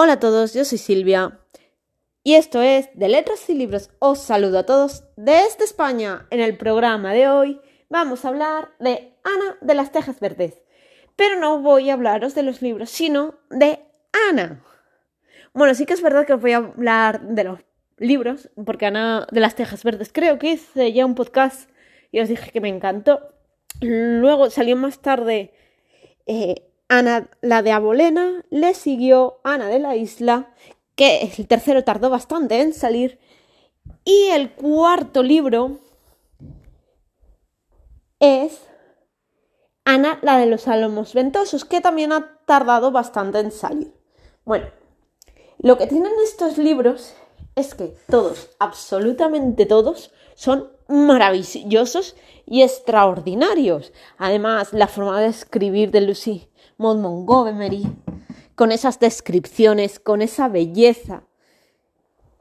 Hola a todos, yo soy Silvia y esto es de Letras y Libros. Os saludo a todos desde España. En el programa de hoy vamos a hablar de Ana de las Tejas Verdes. Pero no voy a hablaros de los libros, sino de Ana. Bueno, sí que es verdad que os voy a hablar de los libros, porque Ana de las Tejas Verdes creo que hice ya un podcast y os dije que me encantó. Luego salió más tarde eh, Ana, la de Abolena, le siguió Ana de la Isla, que el tercero tardó bastante en salir, y el cuarto libro es Ana, la de los Álamos Ventosos, que también ha tardado bastante en salir. Bueno, lo que tienen estos libros es que todos, absolutamente todos, son maravillosos y extraordinarios. Además, la forma de escribir de Lucy Montgomery, con esas descripciones, con esa belleza,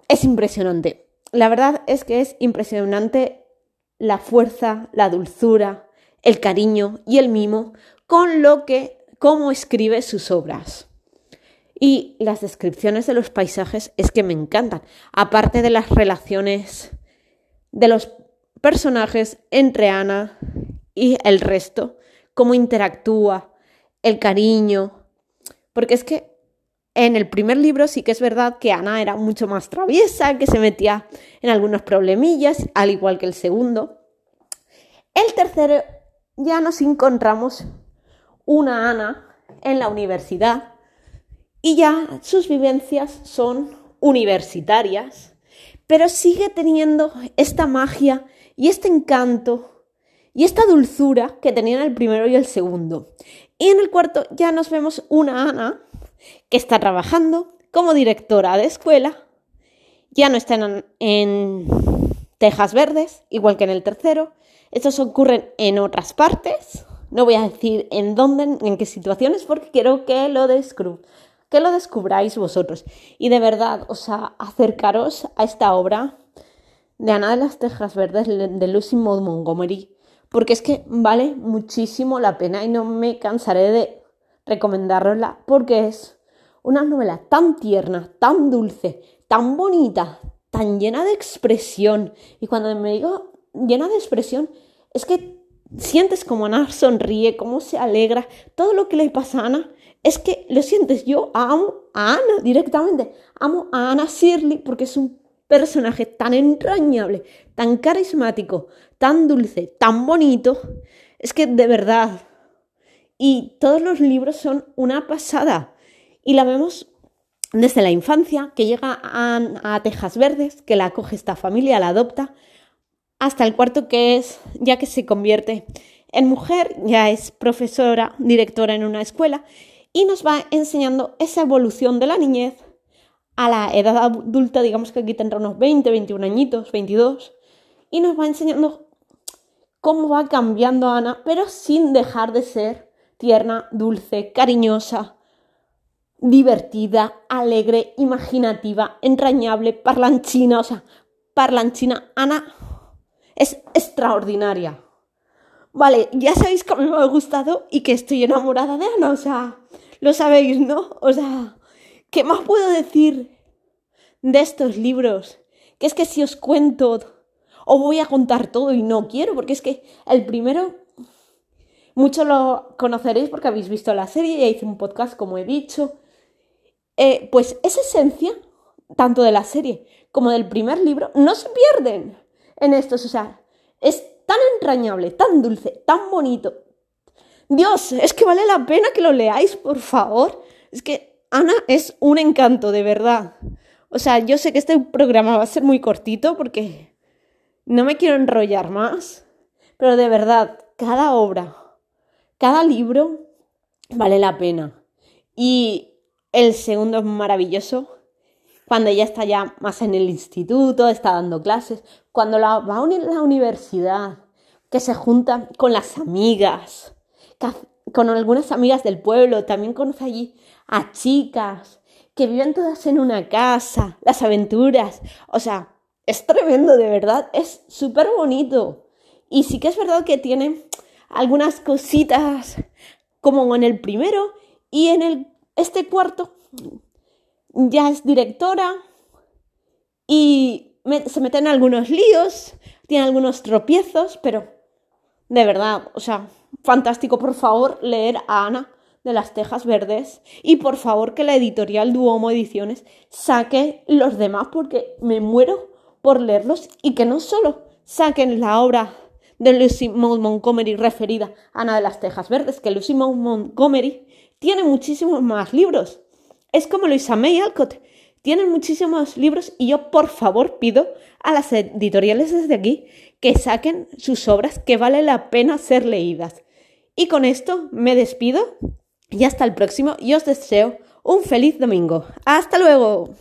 es impresionante. La verdad es que es impresionante la fuerza, la dulzura, el cariño y el mimo con lo que, cómo escribe sus obras. Y las descripciones de los paisajes es que me encantan, aparte de las relaciones de los personajes entre Ana y el resto, cómo interactúa, el cariño, porque es que en el primer libro sí que es verdad que Ana era mucho más traviesa, que se metía en algunos problemillas, al igual que el segundo. El tercero ya nos encontramos una Ana en la universidad y ya sus vivencias son universitarias, pero sigue teniendo esta magia y este encanto y esta dulzura que tenían el primero y el segundo. Y en el cuarto ya nos vemos una Ana que está trabajando como directora de escuela. Ya no está en, Tejas Verdes, igual que en el tercero. Estos ocurren en otras partes. No voy a decir en dónde, en qué situaciones, porque quiero que lo, que lo descubráis vosotros. Y de verdad, o sea, acercaros a esta obra de Ana de las Tejas Verdes de Lucy Maud Montgomery, porque es que vale muchísimo la pena y no me cansaré de recomendarla porque es una novela tan tierna, tan dulce, tan bonita, tan llena de expresión. Y cuando me digo llena de expresión, es que sientes como Ana sonríe, cómo se alegra, todo lo que le pasa a Ana, es que lo sientes. Yo amo a Ana directamente, amo a Ana Shirley porque es un personaje tan entrañable, tan carismático, tan dulce, tan bonito. Es que de verdad. Y todos los libros son una pasada. Y la vemos desde la infancia, que llega a, Tejas Verdes, que la acoge esta familia, la adopta, hasta el cuarto que es ya que se convierte en mujer, ya es profesora, directora en una escuela, y nos va enseñando esa evolución de la niñez a la edad adulta, digamos que aquí tendrá unos 20, 21 añitos, 22, y nos va enseñando cómo va cambiando Ana, pero sin dejar de ser tierna, dulce, cariñosa, divertida, alegre, imaginativa, entrañable, parlanchina, o sea, parlanchina. Ana es extraordinaria. Vale, ya sabéis que a mí me ha gustado y que estoy enamorada de Ana, o sea, lo sabéis, ¿no? O sea, ¿Qué más puedo decir de estos libros? Que es que si os cuento os voy a contar todo y no quiero, porque es que el primero, mucho lo conoceréis porque habéis visto la serie, ya hice un podcast como he dicho. Eh, pues esa esencia, tanto de la serie como del primer libro, no se pierden en estos. O sea, es tan entrañable, tan dulce, tan bonito. Dios, es que vale la pena que lo leáis, por favor. Es que Ana es un encanto, de verdad. O sea, yo sé que este programa va a ser muy cortito porque no me quiero enrollar más, pero de verdad, cada obra, cada libro vale la pena. Y el segundo es maravilloso, cuando ella está ya más en el instituto, está dando clases, cuando la, va a la universidad, que se junta con las amigas, con algunas amigas del pueblo, también conoce allí a chicas que viven todas en una casa, las aventuras, o sea, es tremendo, de verdad, es súper bonito. Y sí que es verdad que tiene algunas cositas como en el primero y en el, este cuarto ya es directora y se mete en algunos líos, tiene algunos tropiezos, pero de verdad, o sea, fantástico, por favor, leer a Ana de las Tejas Verdes y por favor que la editorial Duomo Ediciones saque los demás porque me muero por leerlos y que no solo saquen la obra de Lucy Montgomery referida a Ana de las Tejas Verdes, que Lucy Montgomery tiene muchísimos más libros. Es como Luisa May Alcott, tienen muchísimos libros y yo por favor pido a las editoriales desde aquí que saquen sus obras que vale la pena ser leídas. Y con esto me despido y hasta el próximo y os deseo un feliz domingo. Hasta luego.